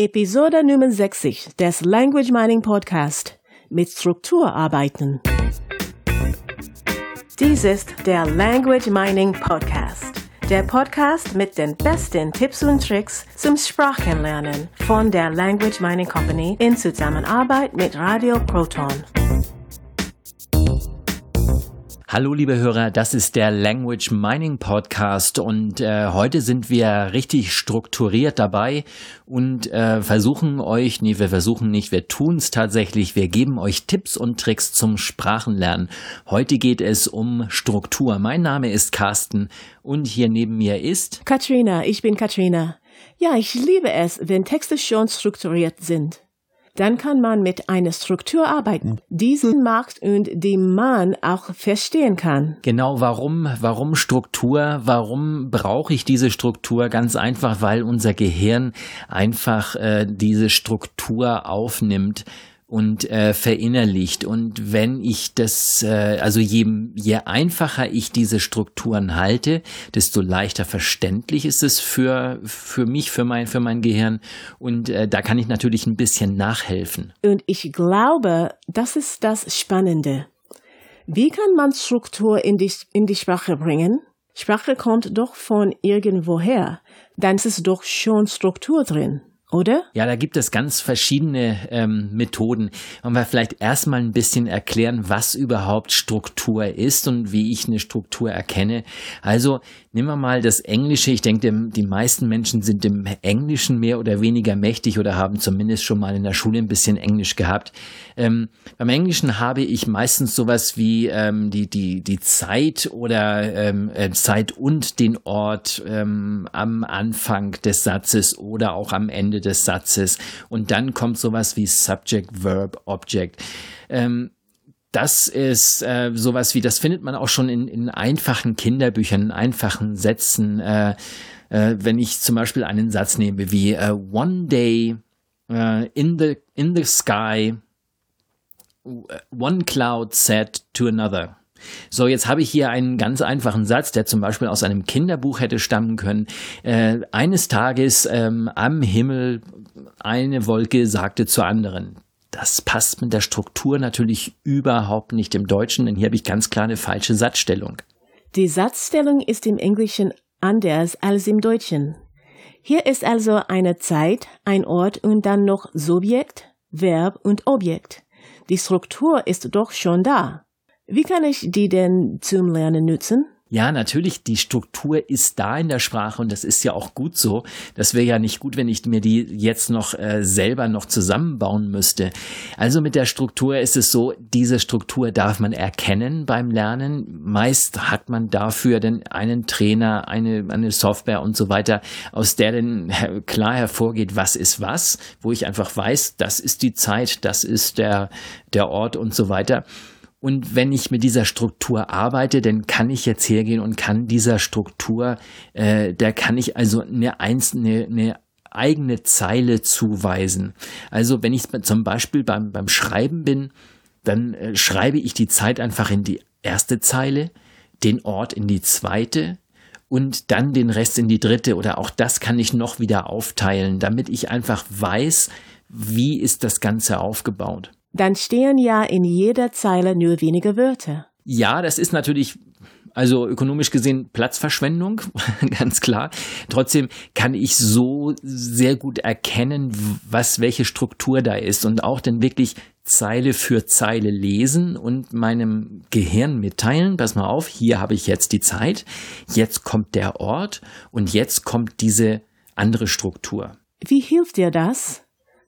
Episode Nummer 60 des Language Mining Podcast mit Struktur arbeiten. Dies ist der Language Mining Podcast. Der Podcast mit den besten Tipps und Tricks zum Sprachenlernen von der Language Mining Company in Zusammenarbeit mit Radio Proton. Hallo liebe Hörer, das ist der Language Mining Podcast und äh, heute sind wir richtig strukturiert dabei und äh, versuchen euch, nee, wir versuchen nicht, wir tun es tatsächlich, wir geben euch Tipps und Tricks zum Sprachenlernen. Heute geht es um Struktur. Mein Name ist Carsten und hier neben mir ist Katrina, ich bin Katrina. Ja, ich liebe es, wenn Texte schon strukturiert sind dann kann man mit einer Struktur arbeiten, diesen Markt und die man auch verstehen kann. Genau, warum, warum Struktur? Warum brauche ich diese Struktur? Ganz einfach, weil unser Gehirn einfach äh, diese Struktur aufnimmt und äh, verinnerlicht. Und wenn ich das, äh, also je, je einfacher ich diese Strukturen halte, desto leichter verständlich ist es für, für mich, für mein, für mein Gehirn. Und äh, da kann ich natürlich ein bisschen nachhelfen. Und ich glaube, das ist das Spannende. Wie kann man Struktur in die, in die Sprache bringen? Sprache kommt doch von irgendwoher. Dann ist es doch schon Struktur drin oder? Ja, da gibt es ganz verschiedene ähm, Methoden. Wollen wir vielleicht erstmal ein bisschen erklären, was überhaupt Struktur ist und wie ich eine Struktur erkenne. Also nehmen wir mal das Englische. Ich denke, die meisten Menschen sind im Englischen mehr oder weniger mächtig oder haben zumindest schon mal in der Schule ein bisschen Englisch gehabt. Ähm, beim Englischen habe ich meistens sowas wie ähm, die, die, die Zeit oder ähm, äh, Zeit und den Ort ähm, am Anfang des Satzes oder auch am Ende Ende des Satzes und dann kommt sowas wie Subject, Verb, Object. Ähm, das ist äh, sowas wie, das findet man auch schon in, in einfachen Kinderbüchern, in einfachen Sätzen. Äh, äh, wenn ich zum Beispiel einen Satz nehme wie uh, One day uh, in, the, in the sky, one cloud said to another. So, jetzt habe ich hier einen ganz einfachen Satz, der zum Beispiel aus einem Kinderbuch hätte stammen können. Äh, eines Tages ähm, am Himmel eine Wolke sagte zur anderen. Das passt mit der Struktur natürlich überhaupt nicht im Deutschen, denn hier habe ich ganz klar eine falsche Satzstellung. Die Satzstellung ist im Englischen anders als im Deutschen. Hier ist also eine Zeit, ein Ort und dann noch Subjekt, Verb und Objekt. Die Struktur ist doch schon da. Wie kann ich die denn zum Lernen nutzen? Ja, natürlich, die Struktur ist da in der Sprache und das ist ja auch gut so. Das wäre ja nicht gut, wenn ich mir die jetzt noch äh, selber noch zusammenbauen müsste. Also mit der Struktur ist es so, diese Struktur darf man erkennen beim Lernen. Meist hat man dafür denn einen Trainer, eine, eine Software und so weiter, aus der dann klar hervorgeht, was ist was, wo ich einfach weiß, das ist die Zeit, das ist der, der Ort und so weiter. Und wenn ich mit dieser Struktur arbeite, dann kann ich jetzt hergehen und kann dieser Struktur, äh, da kann ich also eine einzelne, eine eigene Zeile zuweisen. Also wenn ich zum Beispiel beim, beim Schreiben bin, dann äh, schreibe ich die Zeit einfach in die erste Zeile, den Ort in die zweite und dann den Rest in die dritte oder auch das kann ich noch wieder aufteilen, damit ich einfach weiß, wie ist das Ganze aufgebaut dann stehen ja in jeder Zeile nur wenige Wörter. Ja, das ist natürlich also ökonomisch gesehen Platzverschwendung, ganz klar. Trotzdem kann ich so sehr gut erkennen, was welche Struktur da ist und auch dann wirklich Zeile für Zeile lesen und meinem Gehirn mitteilen, pass mal auf, hier habe ich jetzt die Zeit, jetzt kommt der Ort und jetzt kommt diese andere Struktur. Wie hilft dir das?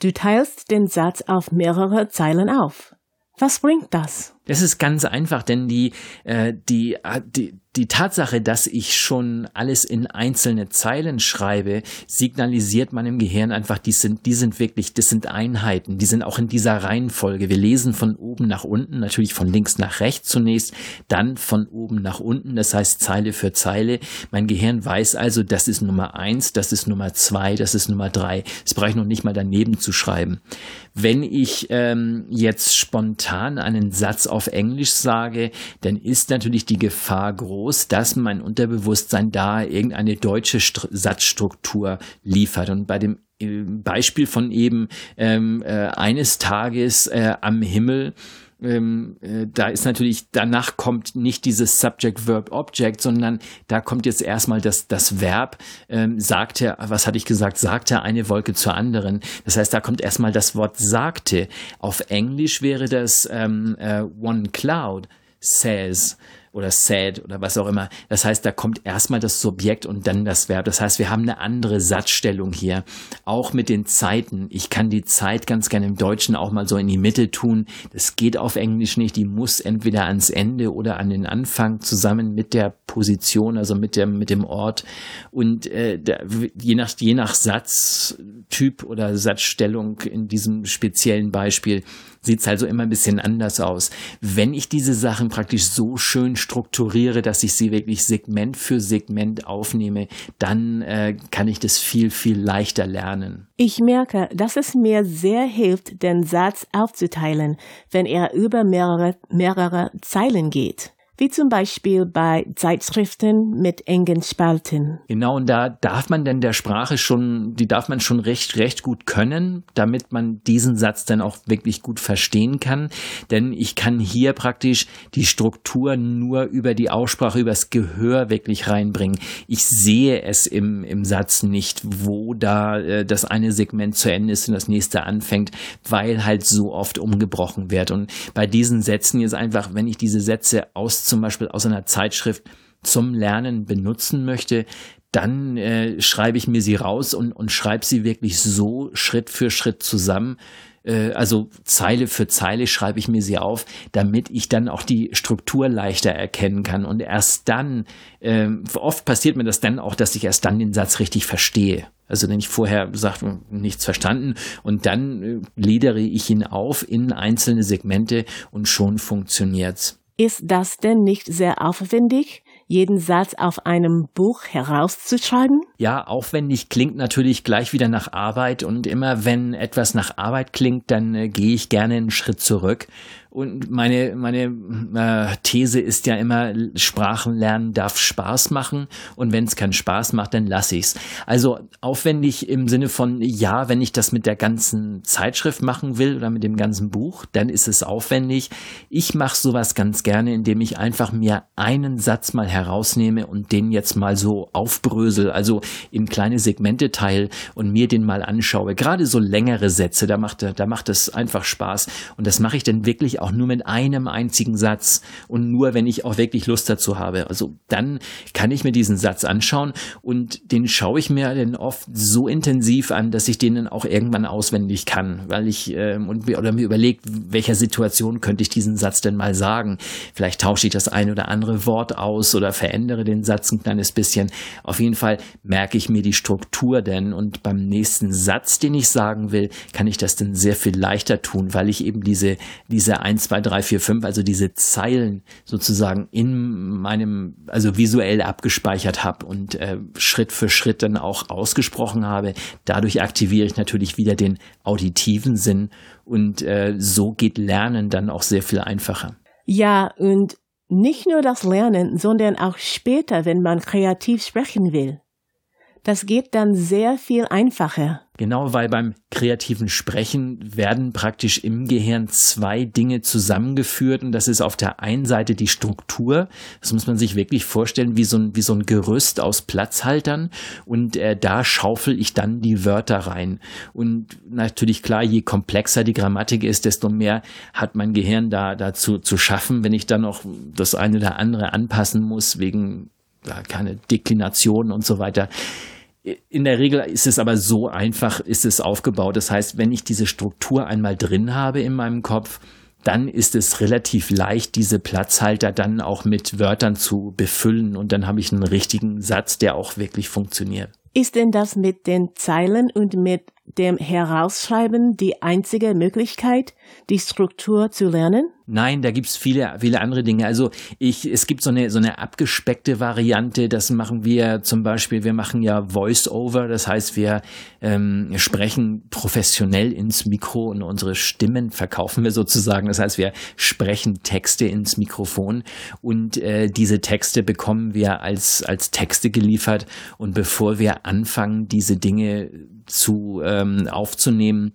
Du teilst den Satz auf mehrere Zeilen auf. Was bringt das? Das ist ganz einfach, denn die, äh, die, äh, die, die Tatsache, dass ich schon alles in einzelne Zeilen schreibe, signalisiert meinem Gehirn einfach, die sind, die sind wirklich, das sind Einheiten, die sind auch in dieser Reihenfolge. Wir lesen von oben nach unten, natürlich von links nach rechts zunächst, dann von oben nach unten, das heißt Zeile für Zeile. Mein Gehirn weiß also, das ist Nummer eins, das ist Nummer zwei, das ist Nummer drei. Das brauche ich noch nicht mal daneben zu schreiben. Wenn ich ähm, jetzt spontan einen Satz auf Englisch sage, dann ist natürlich die Gefahr groß, dass mein Unterbewusstsein da irgendeine deutsche St Satzstruktur liefert. Und bei dem Beispiel von eben ähm, äh, eines Tages äh, am Himmel ähm, äh, da ist natürlich, danach kommt nicht dieses Subject, Verb, Object, sondern da kommt jetzt erstmal das, das Verb, ähm, sagte, was hatte ich gesagt, sagte eine Wolke zur anderen. Das heißt, da kommt erstmal das Wort sagte. Auf Englisch wäre das ähm, äh, one cloud says oder said oder was auch immer. Das heißt, da kommt erstmal das Subjekt und dann das Verb. Das heißt, wir haben eine andere Satzstellung hier. Auch mit den Zeiten. Ich kann die Zeit ganz gerne im Deutschen auch mal so in die Mitte tun. Das geht auf Englisch nicht. Die muss entweder ans Ende oder an den Anfang zusammen mit der Position, also mit dem, mit dem Ort. Und äh, da, je, nach, je nach Satztyp oder Satzstellung in diesem speziellen Beispiel sieht es also immer ein bisschen anders aus. Wenn ich diese Sachen praktisch so schön strukturiere, dass ich sie wirklich Segment für Segment aufnehme, dann äh, kann ich das viel, viel leichter lernen. Ich merke, dass es mir sehr hilft, den Satz aufzuteilen, wenn er über mehrere, mehrere Zeilen geht wie zum Beispiel bei Zeitschriften mit engen Spalten. Genau, und da darf man denn der Sprache schon, die darf man schon recht, recht gut können, damit man diesen Satz dann auch wirklich gut verstehen kann. Denn ich kann hier praktisch die Struktur nur über die Aussprache, übers Gehör wirklich reinbringen. Ich sehe es im, im Satz nicht, wo da äh, das eine Segment zu Ende ist und das nächste anfängt, weil halt so oft umgebrochen wird. Und bei diesen Sätzen ist einfach, wenn ich diese Sätze aus zum Beispiel aus einer Zeitschrift zum Lernen benutzen möchte, dann äh, schreibe ich mir sie raus und, und schreibe sie wirklich so Schritt für Schritt zusammen. Äh, also Zeile für Zeile schreibe ich mir sie auf, damit ich dann auch die Struktur leichter erkennen kann. Und erst dann, äh, oft passiert mir das dann auch, dass ich erst dann den Satz richtig verstehe. Also wenn ich vorher sage, nichts verstanden und dann äh, gliedere ich ihn auf in einzelne Segmente und schon funktioniert's. Ist das denn nicht sehr aufwendig, jeden Satz auf einem Buch herauszuschreiben? Ja, aufwendig klingt natürlich gleich wieder nach Arbeit und immer wenn etwas nach Arbeit klingt, dann äh, gehe ich gerne einen Schritt zurück und meine, meine äh, These ist ja immer, Sprachen lernen darf Spaß machen. Und wenn es keinen Spaß macht, dann lasse ich's. Also aufwendig im Sinne von, ja, wenn ich das mit der ganzen Zeitschrift machen will oder mit dem ganzen Buch, dann ist es aufwendig. Ich mache sowas ganz gerne, indem ich einfach mir einen Satz mal herausnehme und den jetzt mal so aufbrösel, also in kleine Segmente teile und mir den mal anschaue. Gerade so längere Sätze, da macht, da macht es einfach Spaß. Und das mache ich dann wirklich auch nur mit einem einzigen Satz und nur, wenn ich auch wirklich Lust dazu habe. Also dann kann ich mir diesen Satz anschauen und den schaue ich mir dann oft so intensiv an, dass ich den dann auch irgendwann auswendig kann, weil ich äh, und oder mir überlegt, welcher Situation könnte ich diesen Satz denn mal sagen. Vielleicht tausche ich das ein oder andere Wort aus oder verändere den Satz ein kleines bisschen. Auf jeden Fall merke ich mir die Struktur denn und beim nächsten Satz, den ich sagen will, kann ich das dann sehr viel leichter tun, weil ich eben diese diese 1, 2, 3, 4, 5, also diese Zeilen sozusagen in meinem, also visuell abgespeichert habe und äh, Schritt für Schritt dann auch ausgesprochen habe. Dadurch aktiviere ich natürlich wieder den auditiven Sinn und äh, so geht Lernen dann auch sehr viel einfacher. Ja, und nicht nur das Lernen, sondern auch später, wenn man kreativ sprechen will. Das geht dann sehr viel einfacher. Genau, weil beim kreativen Sprechen werden praktisch im Gehirn zwei Dinge zusammengeführt und das ist auf der einen Seite die Struktur, das muss man sich wirklich vorstellen wie so ein, wie so ein Gerüst aus Platzhaltern und äh, da schaufel ich dann die Wörter rein. Und natürlich klar, je komplexer die Grammatik ist, desto mehr hat mein Gehirn da dazu zu schaffen, wenn ich dann noch das eine oder andere anpassen muss wegen ja, keine Deklination und so weiter in der Regel ist es aber so einfach, ist es aufgebaut. Das heißt, wenn ich diese Struktur einmal drin habe in meinem Kopf, dann ist es relativ leicht, diese Platzhalter dann auch mit Wörtern zu befüllen und dann habe ich einen richtigen Satz, der auch wirklich funktioniert. Ist denn das mit den Zeilen und mit dem Herausschreiben die einzige Möglichkeit, die Struktur zu lernen? Nein, da gibt's viele, viele andere Dinge. Also ich, es gibt so eine, so eine abgespeckte Variante, das machen wir zum Beispiel, wir machen ja Voice-Over, das heißt, wir ähm, sprechen professionell ins Mikro und unsere Stimmen verkaufen wir sozusagen. Das heißt, wir sprechen Texte ins Mikrofon und äh, diese Texte bekommen wir als, als Texte geliefert und bevor wir anfangen, diese Dinge zu ähm, aufzunehmen,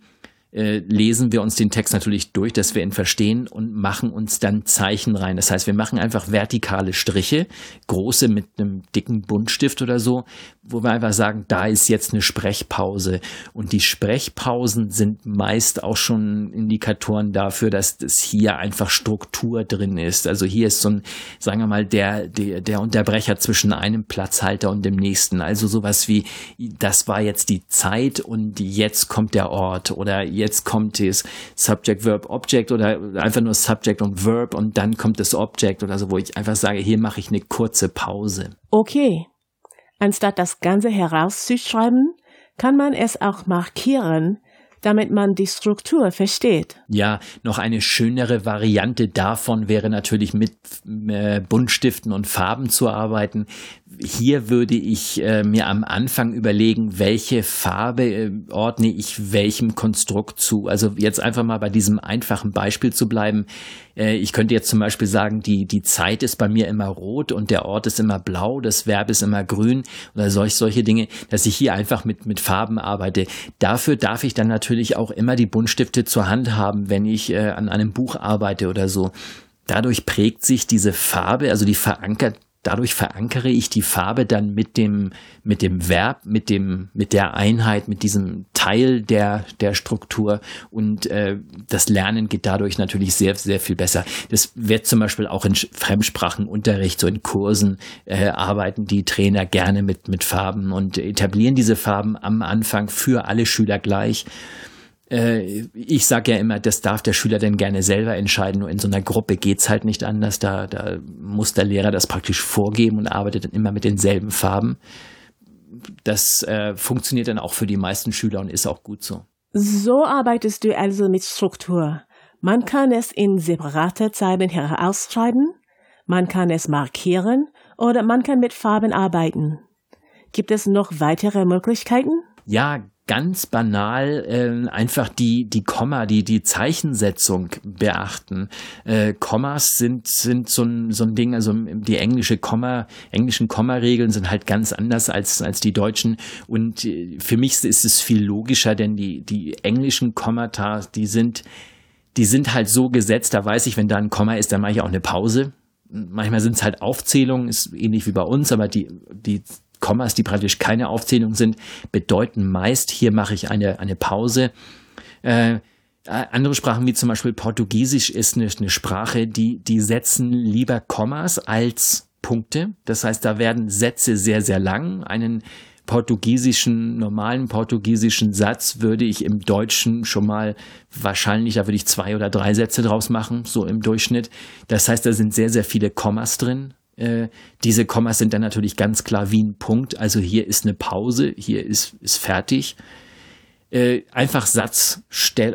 äh, lesen wir uns den Text natürlich durch, dass wir ihn verstehen und machen uns dann Zeichen rein. Das heißt, wir machen einfach vertikale Striche, große mit einem dicken Buntstift oder so, wo wir einfach sagen, da ist jetzt eine Sprechpause. Und die Sprechpausen sind meist auch schon Indikatoren dafür, dass das hier einfach Struktur drin ist. Also hier ist so ein, sagen wir mal, der, der, der Unterbrecher zwischen einem Platzhalter und dem nächsten. Also sowas wie, das war jetzt die Zeit und jetzt kommt der Ort oder jetzt kommt das Subject, Verb, Object oder einfach nur Subject und Verb und dann kommt das Object oder so, wo ich einfach sage, hier mache ich eine kurze Pause. Okay. Anstatt das Ganze herauszuschreiben, kann man es auch markieren, damit man die Struktur versteht. Ja, noch eine schönere Variante davon wäre natürlich mit äh, Buntstiften und Farben zu arbeiten. Hier würde ich äh, mir am Anfang überlegen, welche Farbe äh, ordne ich welchem Konstrukt zu. Also jetzt einfach mal bei diesem einfachen Beispiel zu bleiben. Äh, ich könnte jetzt zum Beispiel sagen, die, die Zeit ist bei mir immer rot und der Ort ist immer blau, das Verb ist immer grün oder solch, solche Dinge, dass ich hier einfach mit, mit Farben arbeite. Dafür darf ich dann natürlich auch immer die Buntstifte zur Hand haben, wenn ich äh, an einem Buch arbeite oder so. Dadurch prägt sich diese Farbe, also die verankert dadurch verankere ich die Farbe dann mit dem, mit dem Verb, mit dem, mit der Einheit, mit diesem Teil der, der Struktur und äh, das Lernen geht dadurch natürlich sehr, sehr viel besser. Das wird zum Beispiel auch in Fremdsprachenunterricht, so in Kursen, äh, arbeiten die Trainer gerne mit, mit Farben und etablieren diese Farben am Anfang für alle Schüler gleich ich sage ja immer, das darf der Schüler denn gerne selber entscheiden. Nur in so einer Gruppe geht's halt nicht anders. Da, da muss der Lehrer das praktisch vorgeben und arbeitet dann immer mit denselben Farben. Das äh, funktioniert dann auch für die meisten Schüler und ist auch gut so. So arbeitest du also mit Struktur. Man kann es in separate Zeilen herausschreiben, man kann es markieren oder man kann mit Farben arbeiten. Gibt es noch weitere Möglichkeiten? Ja, ganz banal äh, einfach die die Komma, die die Zeichensetzung beachten. Äh, Kommas sind sind so ein so ein Ding, also die englische Komma englischen Kommaregeln sind halt ganz anders als als die deutschen und äh, für mich ist es viel logischer, denn die die englischen Kommata, die sind die sind halt so gesetzt, da weiß ich, wenn da ein Komma ist, dann mache ich auch eine Pause. Manchmal sind es halt Aufzählungen, ist ähnlich wie bei uns, aber die, die Kommas, die praktisch keine Aufzählung sind, bedeuten meist, hier mache ich eine, eine Pause. Äh, andere Sprachen wie zum Beispiel Portugiesisch ist eine, eine Sprache, die, die setzen lieber Kommas als Punkte. Das heißt, da werden Sätze sehr, sehr lang. Einen portugiesischen, normalen portugiesischen Satz würde ich im Deutschen schon mal wahrscheinlich, da würde ich zwei oder drei Sätze draus machen, so im Durchschnitt. Das heißt, da sind sehr, sehr viele Kommas drin. Äh, diese Kommas sind dann natürlich ganz klar wie ein Punkt. Also hier ist eine Pause, hier ist, ist fertig. Äh, einfach Satz,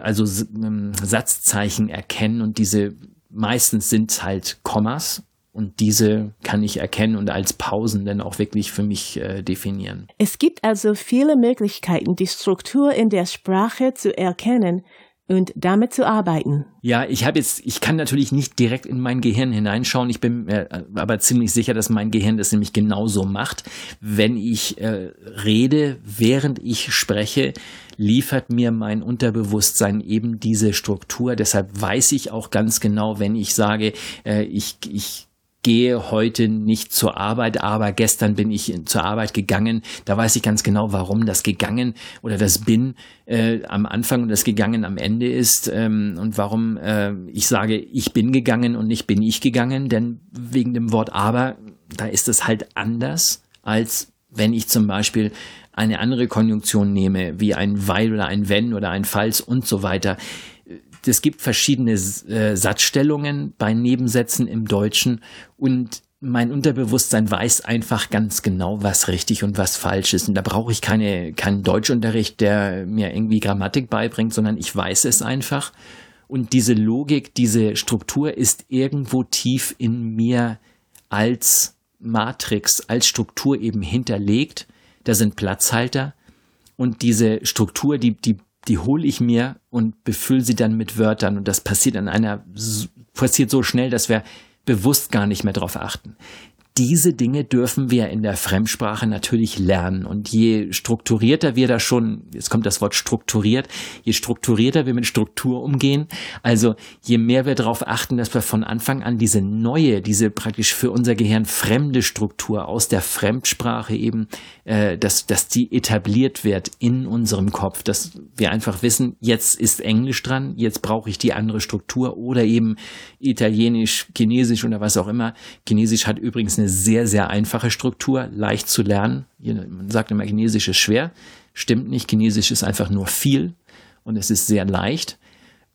also ähm, Satzzeichen erkennen und diese meistens sind halt Kommas und diese kann ich erkennen und als Pausen dann auch wirklich für mich äh, definieren. Es gibt also viele Möglichkeiten, die Struktur in der Sprache zu erkennen und damit zu arbeiten. Ja, ich habe jetzt, ich kann natürlich nicht direkt in mein Gehirn hineinschauen. Ich bin mir aber ziemlich sicher, dass mein Gehirn das nämlich genauso macht. Wenn ich äh, rede, während ich spreche, liefert mir mein Unterbewusstsein eben diese Struktur. Deshalb weiß ich auch ganz genau, wenn ich sage, äh, ich, ich gehe heute nicht zur Arbeit, aber gestern bin ich zur Arbeit gegangen. Da weiß ich ganz genau, warum das gegangen oder das bin äh, am Anfang und das gegangen am Ende ist ähm, und warum äh, ich sage, ich bin gegangen und nicht bin ich gegangen, denn wegen dem Wort aber, da ist es halt anders, als wenn ich zum Beispiel eine andere Konjunktion nehme, wie ein weil oder ein wenn oder ein falls und so weiter es gibt verschiedene äh, Satzstellungen bei Nebensätzen im Deutschen und mein Unterbewusstsein weiß einfach ganz genau, was richtig und was falsch ist. Und da brauche ich keine, keinen Deutschunterricht, der mir irgendwie Grammatik beibringt, sondern ich weiß es einfach. Und diese Logik, diese Struktur ist irgendwo tief in mir als Matrix, als Struktur eben hinterlegt. Da sind Platzhalter. Und diese Struktur, die, die die hole ich mir und befülle sie dann mit Wörtern. Und das passiert an einer, passiert so schnell, dass wir bewusst gar nicht mehr darauf achten. Diese Dinge dürfen wir in der Fremdsprache natürlich lernen. Und je strukturierter wir da schon, jetzt kommt das Wort strukturiert, je strukturierter wir mit Struktur umgehen, also je mehr wir darauf achten, dass wir von Anfang an diese neue, diese praktisch für unser Gehirn fremde Struktur aus der Fremdsprache eben, äh, dass, dass die etabliert wird in unserem Kopf, dass wir einfach wissen, jetzt ist Englisch dran, jetzt brauche ich die andere Struktur oder eben Italienisch, Chinesisch oder was auch immer. Chinesisch hat übrigens eine sehr, sehr einfache Struktur, leicht zu lernen. Man sagt immer, Chinesisch ist schwer. Stimmt nicht. Chinesisch ist einfach nur viel und es ist sehr leicht.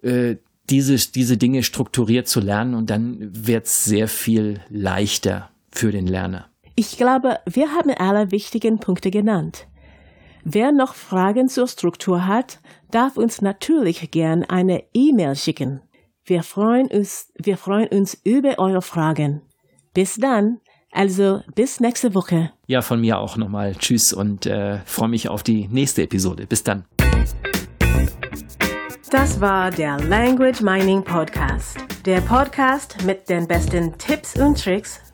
Äh, diese, diese Dinge strukturiert zu lernen und dann wird es sehr viel leichter für den Lerner. Ich glaube, wir haben alle wichtigen Punkte genannt. Wer noch Fragen zur Struktur hat, darf uns natürlich gern eine E-Mail schicken. Wir freuen uns, wir freuen uns über eure Fragen. Bis dann. Also bis nächste Woche. Ja, von mir auch nochmal Tschüss und äh, freue mich auf die nächste Episode. Bis dann. Das war der Language Mining Podcast. Der Podcast mit den besten Tipps und Tricks